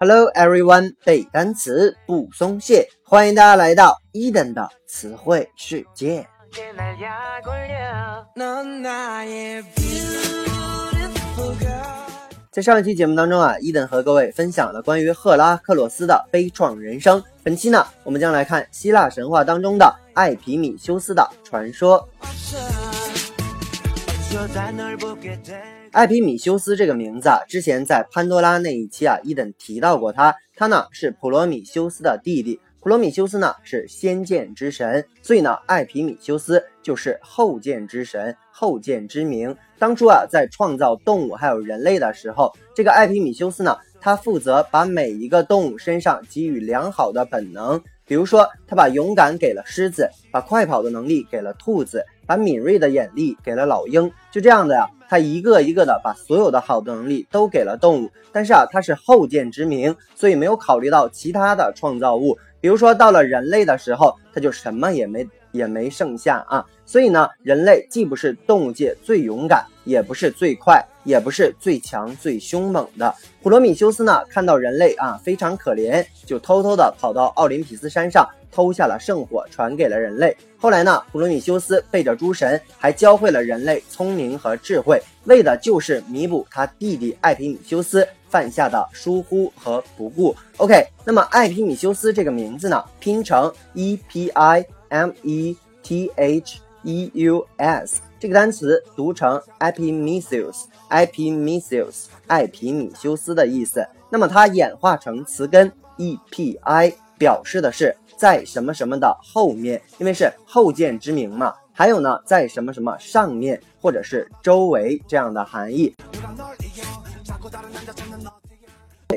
Hello everyone，背单词不松懈，欢迎大家来到伊登的词汇世界。在上一期节目当中啊，伊登和各位分享了关于赫拉克洛斯的悲怆人生。本期呢，我们将来看希腊神话当中的艾皮米修斯的传说。艾皮米修斯这个名字啊，之前在潘多拉那一期啊，伊登提到过他。他呢是普罗米修斯的弟弟。普罗米修斯呢是先见之神，所以呢，艾皮米修斯就是后见之神、后见之明。当初啊，在创造动物还有人类的时候，这个艾皮米修斯呢，他负责把每一个动物身上给予良好的本能。比如说，他把勇敢给了狮子，把快跑的能力给了兔子，把敏锐的眼力给了老鹰。就这样的呀，他一个一个的把所有的好的能力都给了动物。但是啊，他是后见之明，所以没有考虑到其他的创造物。比如说，到了人类的时候，他就什么也没也没剩下啊。所以呢，人类既不是动物界最勇敢，也不是最快，也不是最强最凶猛的。普罗米修斯呢，看到人类啊非常可怜，就偷偷的跑到奥林匹斯山上，偷下了圣火，传给了人类。后来呢，普罗米修斯背着诸神，还教会了人类聪明和智慧，为的就是弥补他弟弟艾皮米修斯犯下的疏忽和不顾。OK，那么艾皮米修斯这个名字呢，拼成 E P I M E T H。e u s 这个单词读成 Epimisius，Epimisius，艾皮米修斯的意思。那么它演化成词根 epi，表示的是在什么什么的后面，因为是后见之明嘛。还有呢，在什么什么上面或者是周围这样的含义。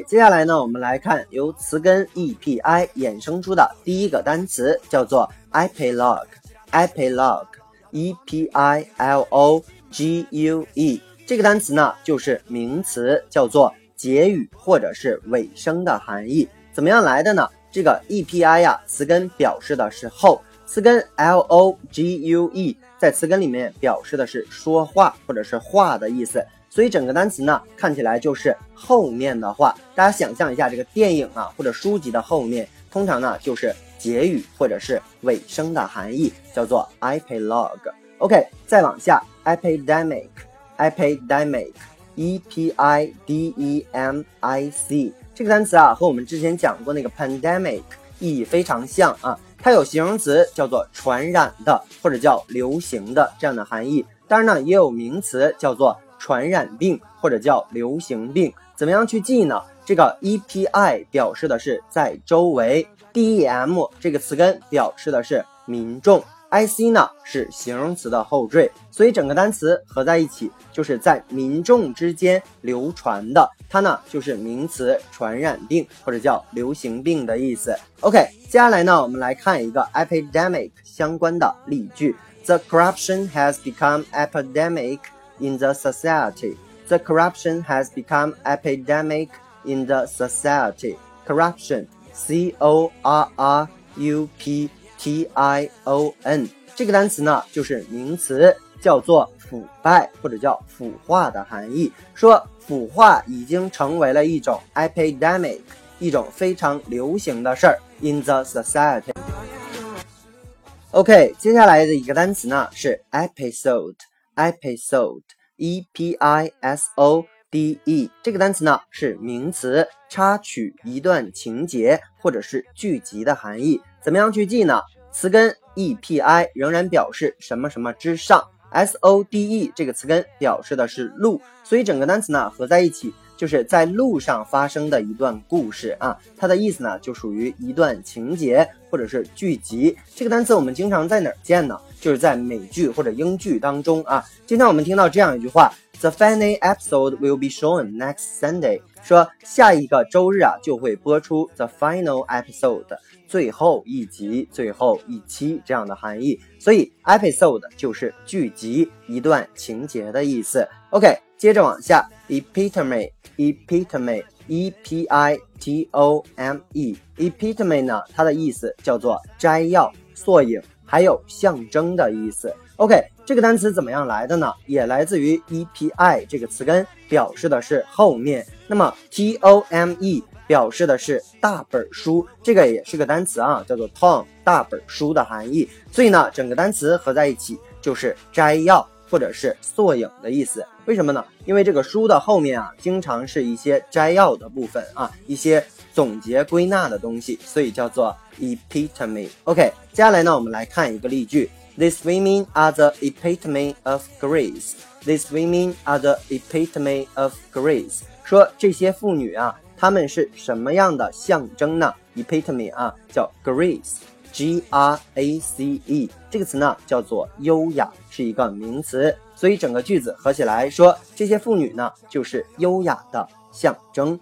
接下来呢，我们来看由词根 epi 衍生出的第一个单词，叫做 epilogue，epilogue。E p i l o g u e 这个单词呢，就是名词，叫做结语或者是尾声的含义。怎么样来的呢？这个 e p i 呀，词根表示的是后，词根 l o g u e 在词根里面表示的是说话或者是话的意思，所以整个单词呢，看起来就是后面的话。大家想象一下，这个电影啊或者书籍的后面，通常呢就是。结语或者是尾声的含义叫做 epilogue。OK，再往下，epidemic，epidemic，e p i d e m i c 这个单词啊，和我们之前讲过那个 pandemic 意义非常像啊。它有形容词叫做传染的或者叫流行的这样的含义，当然呢，也有名词叫做传染病或者叫流行病。怎么样去记呢？这个 e p i 表示的是在周围。dem 这个词根表示的是民众，ic 呢是形容词的后缀，所以整个单词合在一起就是在民众之间流传的，它呢就是名词传染病或者叫流行病的意思。OK，接下来呢我们来看一个 epidemic 相关的例句：The corruption has become epidemic in the society. The corruption has become epidemic in the society. Corruption. c o r r u p t i o n 这个单词呢，就是名词，叫做腐败或者叫腐化的含义。说腐化已经成为了一种 epidemic，一种非常流行的事儿 in the society。OK，接下来的一个单词呢是 episode，episode，e p i s o。 d e 这个单词呢是名词，插曲一段情节或者是剧集的含义。怎么样去记呢？词根 e p i 仍然表示什么什么之上，s o d e 这个词根表示的是路，所以整个单词呢合在一起就是在路上发生的一段故事啊。它的意思呢就属于一段情节或者是剧集。这个单词我们经常在哪儿见呢？就是在美剧或者英剧当中啊。经常我们听到这样一句话。The final episode will be shown next Sunday。说下一个周日啊就会播出 the final episode，最后一集、最后一期这样的含义。所以 episode 就是剧集、一段情节的意思。OK，接着往下，epitome，epitome epitome，epitome 呢，它的意思叫做摘要、缩影，还有象征的意思。OK，这个单词怎么样来的呢？也来自于 epi 这个词根，表示的是后面。那么 tome 表示的是大本书，这个也是个单词啊，叫做 tome，大本书的含义。所以呢，整个单词合在一起就是摘要或者是缩影的意思。为什么呢？因为这个书的后面啊，经常是一些摘要的部分啊，一些总结归纳的东西，所以叫做 epitome。OK，接下来呢，我们来看一个例句：These women are the epitome of grace. These women are the epitome of grace. 说这些妇女啊，她们是什么样的象征呢？epitome 啊，叫 grace Grace 这个词呢，叫做优雅，是一个名词。所以整个句子合起来说，这些妇女呢，就是优雅的象征。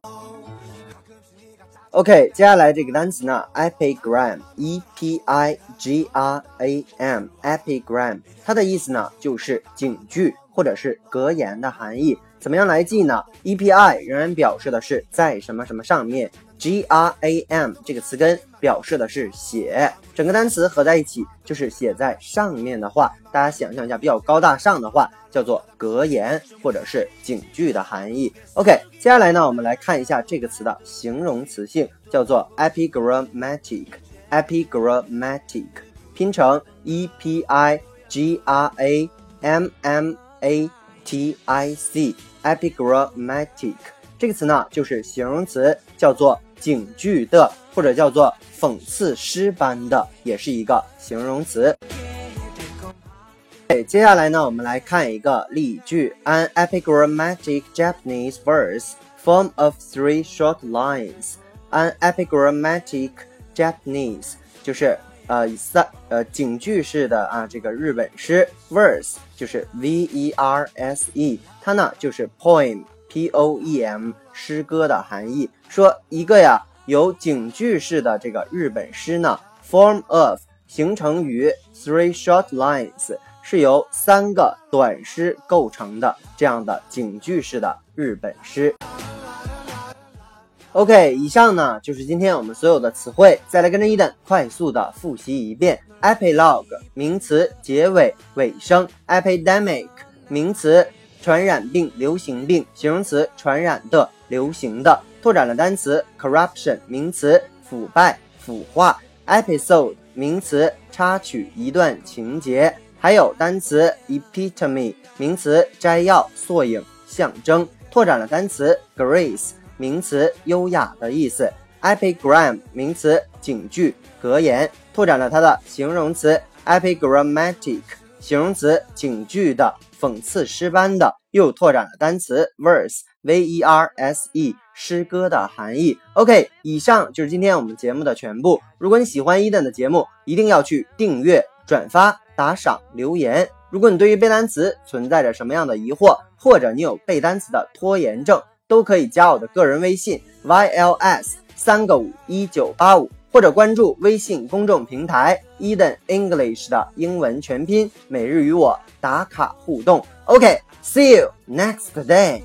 OK，接下来这个单词呢，epigram，E P I G R A M，epigram，它的意思呢，就是警句或者是格言的含义。怎么样来记呢？epi 仍然表示的是在什么什么上面，gram 这个词根表示的是写，整个单词合在一起就是写在上面的话。大家想象一下，比较高大上的话，叫做格言或者是警句的含义。OK，接下来呢，我们来看一下这个词的形容词性，叫做 epigrammatic，epigrammatic 拼成 e p i g r a m m a t i c。epigrammatic 这个词呢，就是形容词，叫做警句的，或者叫做讽刺诗般的，也是一个形容词。哎，接下来呢，我们来看一个例句：An epigrammatic Japanese verse form of three short lines. An epigrammatic Japanese 就是呃三呃警句式的啊这个日本诗，verse 就是 v e r s e。它呢就是 poem poem 诗歌的含义。说一个呀有警句式的这个日本诗呢，form of 形成于 three short lines，是由三个短诗构成的这样的警句式的日本诗。OK，以上呢就是今天我们所有的词汇，再来跟着伊登快速的复习一遍。epilogue 名词，结尾、尾声。epidemic 名词。传染病、流行病，形容词，传染的、流行的。拓展了单词，corruption，名词，腐败、腐化。episode，名词，插曲、一段情节。还有单词，epitome，名词，摘要、缩影、象征。拓展了单词，grace，名词，优雅的意思。epigram，名词，警句、格言。拓展了它的形容词，epigrammatic，形容词，警句的。讽刺诗般的，又拓展了单词 verse，v e r s e，诗歌的含义。OK，以上就是今天我们节目的全部。如果你喜欢伊登的节目，一定要去订阅、转发、打赏、留言。如果你对于背单词存在着什么样的疑惑，或者你有背单词的拖延症，都可以加我的个人微信 yls 三个五一九八五。或者关注微信公众平台 Eden English 的英文全拼，每日与我打卡互动。OK，see you next day。